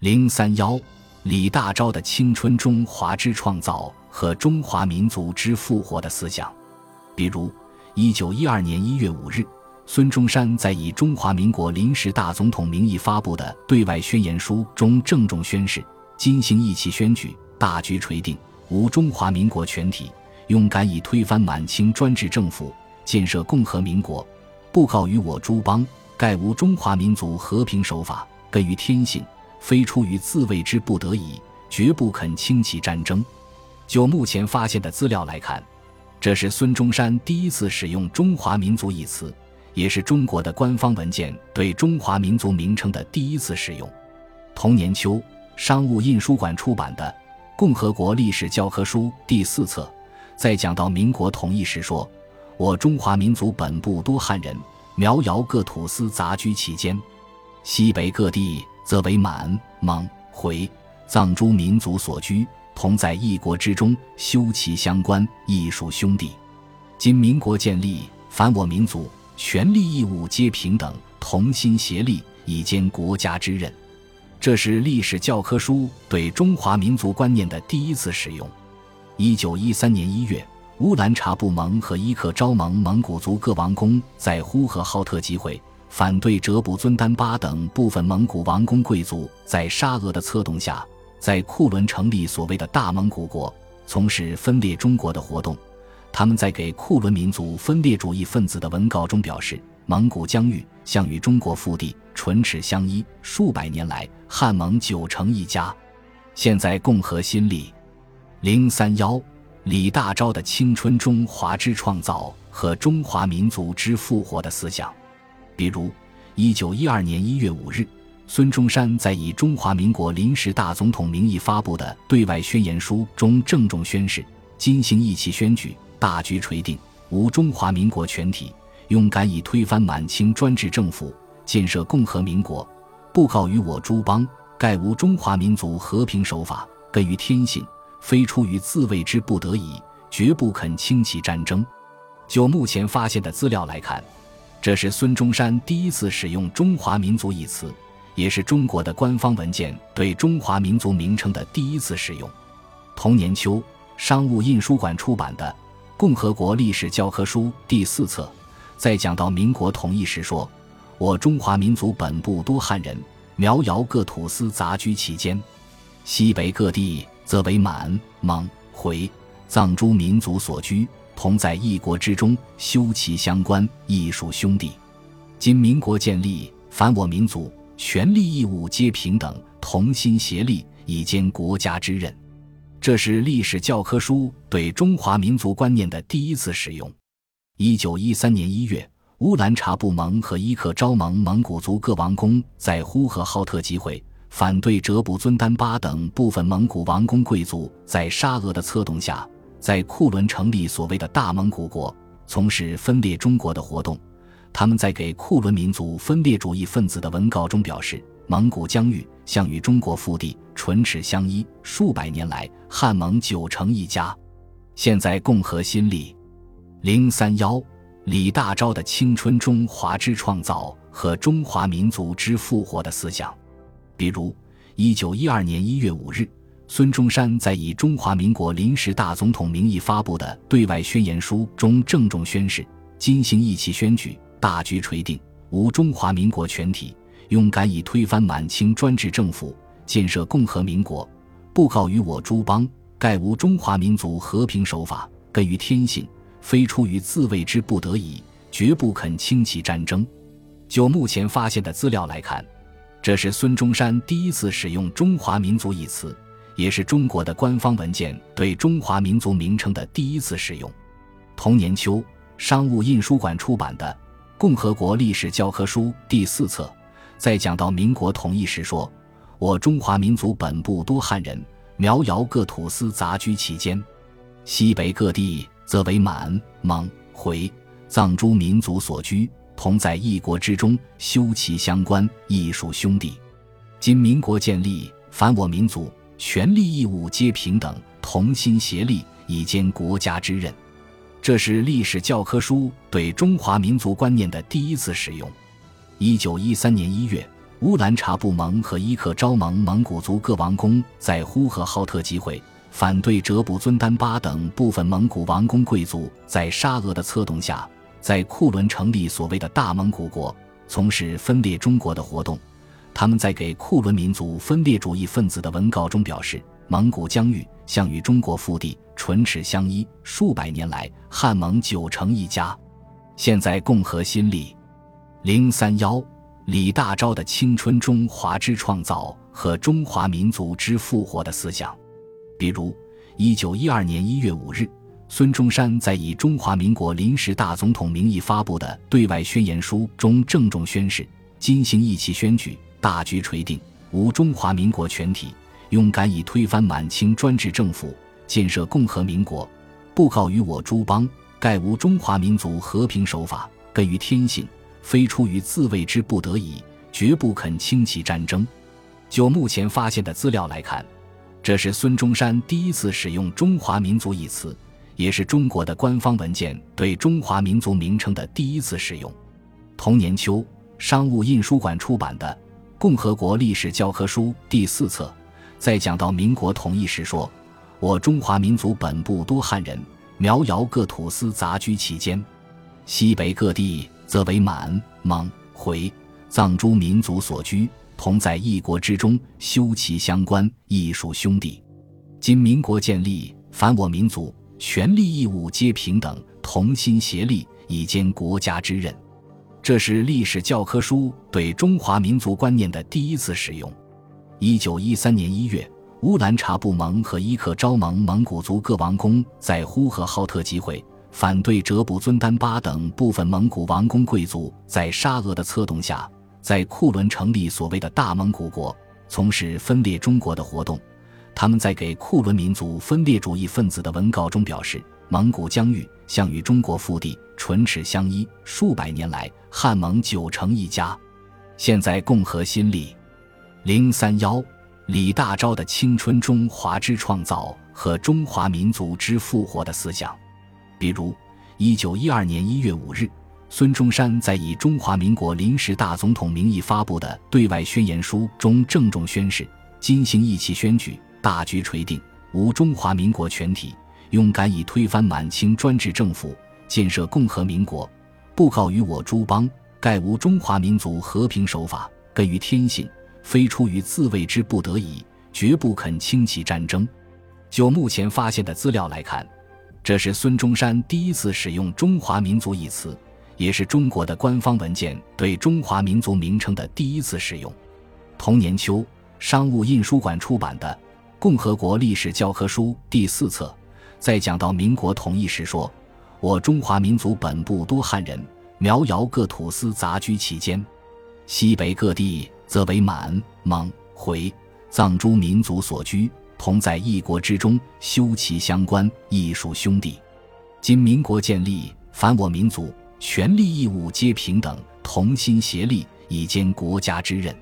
零三幺，李大钊的青春中华之创造和中华民族之复活的思想，比如，一九一二年一月五日，孙中山在以中华民国临时大总统名义发布的对外宣言书中郑重宣誓：今行义气宣举，大局垂定，吾中华民国全体勇敢以推翻满清专制政府，建设共和民国，布告于我诸邦，盖无中华民族和平守法，根于天性。非出于自卫之不得已，绝不肯轻启战争。就目前发现的资料来看，这是孙中山第一次使用“中华民族”一词，也是中国的官方文件对中华民族名称的第一次使用。同年秋，商务印书馆出版的《共和国历史教科书》第四册，在讲到民国统一时说：“我中华民族本部多汉人，苗瑶各土司杂居其间，西北各地。”则为满、蒙、回、藏诸民族所居，同在一国之中，休戚相关，亦属兄弟。今民国建立，凡我民族权利义务皆平等，同心协力，以兼国家之任。这是历史教科书对中华民族观念的第一次使用。一九一三年一月，乌兰察布盟和伊克昭盟蒙古族各王公在呼和浩特集会。反对哲卜尊丹巴等部分蒙古王公贵族在沙俄的策动下，在库伦成立所谓的大蒙古国，从事分裂中国的活动。他们在给库伦民族分裂主义分子的文告中表示：“蒙古疆域向与中国腹地唇齿相依，数百年来汉蒙九成一家。现在共和新立。”零三幺，李大钊的青春中华之创造和中华民族之复活的思想。比如，一九一二年一月五日，孙中山在以中华民国临时大总统名义发布的对外宣言书中郑重宣誓：今行义气宣举，大局垂定，吾中华民国全体勇敢以推翻满清专制政府，建设共和民国，布告于我诸邦，盖无中华民族和平守法，根于天性，非出于自卫之不得已，绝不肯轻启战争。就目前发现的资料来看。这是孙中山第一次使用“中华民族”一词，也是中国的官方文件对中华民族名称的第一次使用。同年秋，商务印书馆出版的《共和国历史教科书》第四册，在讲到民国统一时说：“我中华民族本部多汉人，苗瑶各土司杂居其间，西北各地则为满、蒙、回、藏诸民族所居。”同在一国之中，休戚相关，亦属兄弟。今民国建立，凡我民族权利义务皆平等，同心协力，以兼国家之任。这是历史教科书对中华民族观念的第一次使用。一九一三年一月，乌兰察布盟和伊克昭盟蒙古族各王公在呼和浩特集会，反对哲卜尊丹巴等部分蒙古王公贵族在沙俄的策动下。在库伦成立所谓的大蒙古国，从事分裂中国的活动。他们在给库伦民族分裂主义分子的文告中表示：“蒙古疆域向与中国腹地唇齿相依，数百年来汉蒙九成一家。现在共和新立。”零三幺，李大钊的青春中华之创造和中华民族之复活的思想，比如一九一二年一月五日。孙中山在以中华民国临时大总统名义发布的对外宣言书中郑重宣誓：今行义气宣举，大局垂定，吾中华民国全体勇敢以推翻满清专制政府，建设共和民国，布告于我诸邦，盖无中华民族和平守法，根于天性，非出于自卫之不得已，绝不肯轻启战争。就目前发现的资料来看，这是孙中山第一次使用“中华民族”一词。也是中国的官方文件对中华民族名称的第一次使用。同年秋，商务印书馆出版的《共和国历史教科书》第四册，在讲到民国统一时说：“我中华民族本部多汉人，苗瑶各土司杂居其间，西北各地则为满、蒙、回、藏诸民族所居，同在一国之中，休戚相关，亦属兄弟。今民国建立，凡我民族。”权利义务皆平等，同心协力，以兼国家之任。这是历史教科书对中华民族观念的第一次使用。一九一三年一月，乌兰察布盟和伊克昭盟蒙古族各王公在呼和浩特集会，反对哲卜尊丹巴等部分蒙古王公贵族在沙俄的策动下，在库伦成立所谓的大蒙古国，从事分裂中国的活动。他们在给库伦民族分裂主义分子的文稿中表示：“蒙古疆域向与中国腹地唇齿相依，数百年来汉蒙九成一家。现在共和新立。”零三幺，李大钊的青春中华之创造和中华民族之复活的思想，比如一九一二年一月五日，孙中山在以中华民国临时大总统名义发布的对外宣言书中郑重宣誓：“今行义气宣举。”大局垂定，吾中华民国全体勇敢以推翻满清专制政府，建设共和民国，布告于我诸邦，盖无中华民族和平守法，根于天性，非出于自卫之不得已，绝不肯轻启战争。就目前发现的资料来看，这是孙中山第一次使用“中华民族”一词，也是中国的官方文件对中华民族名称的第一次使用。同年秋，商务印书馆出版的。共和国历史教科书第四册，在讲到民国统一时说：“我中华民族本部多汉人，苗瑶各土司杂居其间，西北各地则为满、蒙、回、藏诸民族所居，同在一国之中，休戚相关，亦属兄弟。今民国建立，凡我民族权利义务皆平等，同心协力，以兼国家之任。”这是历史教科书对中华民族观念的第一次使用。一九一三年一月，乌兰察布盟和伊克昭盟蒙古族各王公在呼和浩特集会，反对哲卜尊丹巴等部分蒙古王公贵族在沙俄的策动下，在库伦成立所谓的大蒙古国，从事分裂中国的活动。他们在给库伦民族分裂主义分子的文稿中表示。蒙古疆域向与中国腹地唇齿相依，数百年来汉蒙九成一家。现在共和新立。零三幺，李大钊的青春中华之创造和中华民族之复活的思想，比如一九一二年一月五日，孙中山在以中华民国临时大总统名义发布的对外宣言书中郑重宣誓：今行义旗宣举，大局垂定，吾中华民国全体。勇敢以推翻满清专制政府，建设共和民国，布告于我诸邦，盖无中华民族和平守法，根于天性，非出于自卫之不得已，绝不肯轻启战争。就目前发现的资料来看，这是孙中山第一次使用“中华民族”一词，也是中国的官方文件对中华民族名称的第一次使用。同年秋，商务印书馆出版的《共和国历史教科书》第四册。在讲到民国统一时说：“我中华民族本部多汉人，苗瑶各土司杂居其间，西北各地则为满、蒙、回、藏诸民族所居，同在一国之中，休戚相关，亦属兄弟。今民国建立，凡我民族权利义务皆平等，同心协力，以兼国家之任。”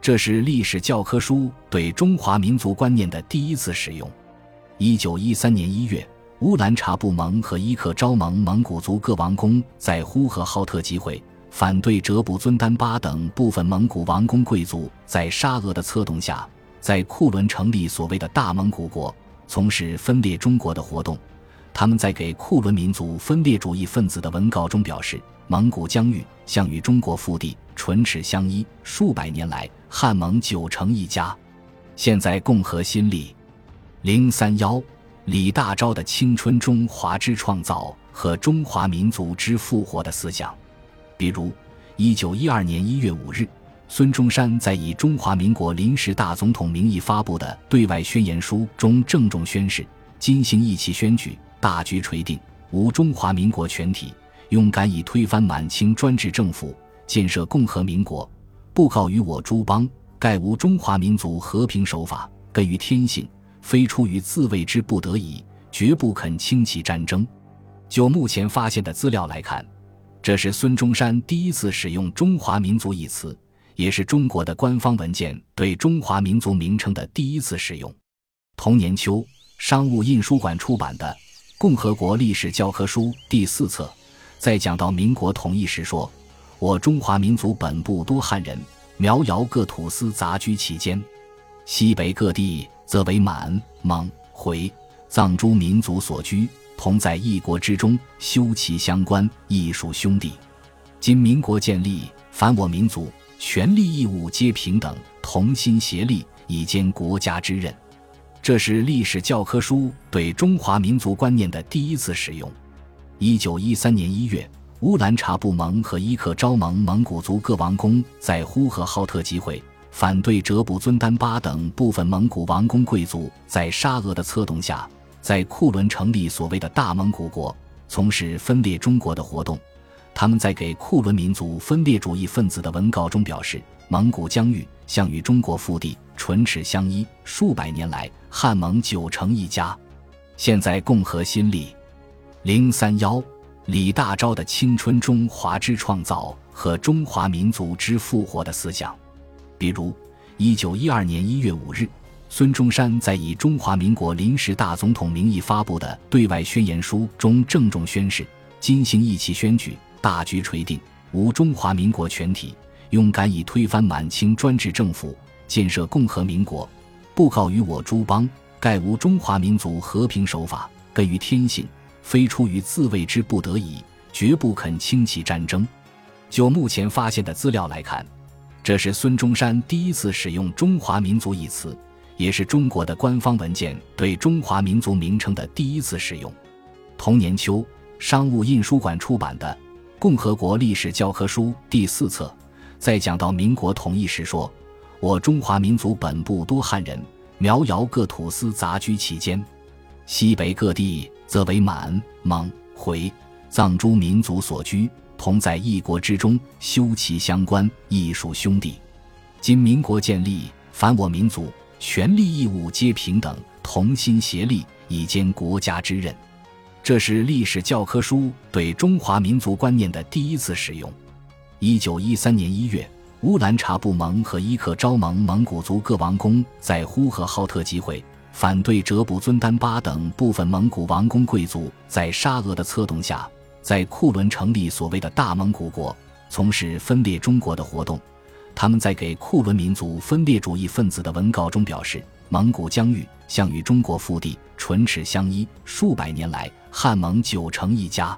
这是历史教科书对中华民族观念的第一次使用。一九一三年一月，乌兰察布盟和伊克昭盟蒙古族各王公在呼和浩特集会，反对哲卜尊丹巴等部分蒙古王公贵族在沙俄的策动下，在库伦成立所谓的大蒙古国，从事分裂中国的活动。他们在给库伦民族分裂主义分子的文稿中表示：“蒙古疆域向与中国腹地唇齿相依，数百年来汉蒙九成一家。现在共和新立。”零三幺，李大钊的青春中华之创造和中华民族之复活的思想，比如一九一二年一月五日，孙中山在以中华民国临时大总统名义发布的对外宣言书中郑重宣誓：今行义旗宣举，大局垂定，吾中华民国全体勇敢以推翻满清专制政府，建设共和民国，布告于我诸邦，盖无中华民族和平守法，根于天性。非出于自卫之不得已，绝不肯轻启战争。就目前发现的资料来看，这是孙中山第一次使用“中华民族”一词，也是中国的官方文件对中华民族名称的第一次使用。同年秋，商务印书馆出版的《共和国历史教科书》第四册，在讲到民国统一时说：“我中华民族本部多汉人，苗瑶各土司杂居其间。西北各地则为满、蒙、回、藏诸民族所居，同在一国之中，休戚相关，亦属兄弟。今民国建立，凡我民族权利义务皆平等，同心协力，以兼国家之任。这是历史教科书对中华民族观念的第一次使用。一九一三年一月，乌兰察布盟和伊克昭盟蒙古族各王公在呼和浩特集会。反对哲卜尊丹巴等部分蒙古王公贵族在沙俄的策动下，在库伦成立所谓的大蒙古国，从事分裂中国的活动。他们在给库伦民族分裂主义分子的文稿中表示：“蒙古疆域向与中国腹地唇齿相依，数百年来汉蒙九成一家，现在共和新立。”零三幺，李大钊的青春中华之创造和中华民族之复活的思想。比如，一九一二年一月五日，孙中山在以中华民国临时大总统名义发布的对外宣言书中郑重宣誓：今行义旗宣举，大局垂定，吾中华民国全体勇敢以推翻满清专制政府，建设共和民国，不告于我诸邦，盖无中华民族和平守法，根于天性，非出于自卫之不得已，绝不肯轻启战争。就目前发现的资料来看。这是孙中山第一次使用“中华民族”一词，也是中国的官方文件对中华民族名称的第一次使用。同年秋，商务印书馆出版的《共和国历史教科书》第四册，在讲到民国统一时说：“我中华民族本部多汉人，苗瑶各土司杂居其间，西北各地则为满、蒙、回、藏诸民族所居。”同在一国之中，休戚相关，亦属兄弟。今民国建立，凡我民族权利义务皆平等，同心协力，以兼国家之任。这是历史教科书对中华民族观念的第一次使用。一九一三年一月，乌兰察布盟和伊克昭盟蒙古族各王公在呼和浩特集会，反对哲卜尊丹巴等部分蒙古王公贵族在沙俄的策动下。在库伦成立所谓的大蒙古国，从事分裂中国的活动。他们在给库伦民族分裂主义分子的文稿中表示：“蒙古疆域向与中国腹地唇齿相依，数百年来汉蒙九成一家，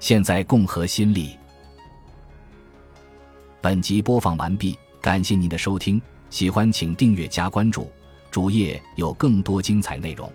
现在共和新立。”本集播放完毕，感谢您的收听，喜欢请订阅加关注，主页有更多精彩内容。